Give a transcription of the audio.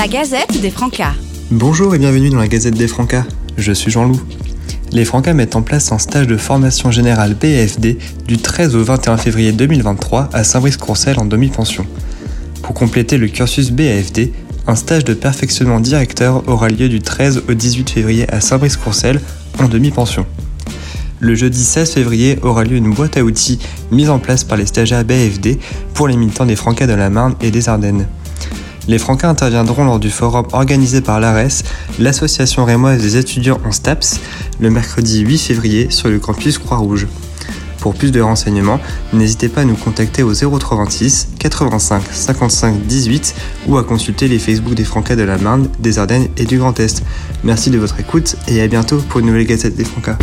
La Gazette des Francas. Bonjour et bienvenue dans la Gazette des Francas. Je suis Jean-Loup. Les Francas mettent en place un stage de formation générale BFD du 13 au 21 février 2023 à Saint-Brice-Courcelles en demi-pension. Pour compléter le cursus BAFD, un stage de perfectionnement directeur aura lieu du 13 au 18 février à Saint-Brice-Courcelles en demi-pension. Le jeudi 16 février aura lieu une boîte à outils mise en place par les stagiaires BFD pour les militants des Francas de la Marne et des Ardennes. Les Francas interviendront lors du forum organisé par l'ARES, l'association rémoise des étudiants en STAPS, le mercredi 8 février sur le campus Croix-Rouge. Pour plus de renseignements, n'hésitez pas à nous contacter au 036 85 55 18 ou à consulter les Facebook des Francas de la Marne, des Ardennes et du Grand Est. Merci de votre écoute et à bientôt pour une nouvelle Gazette des Francas.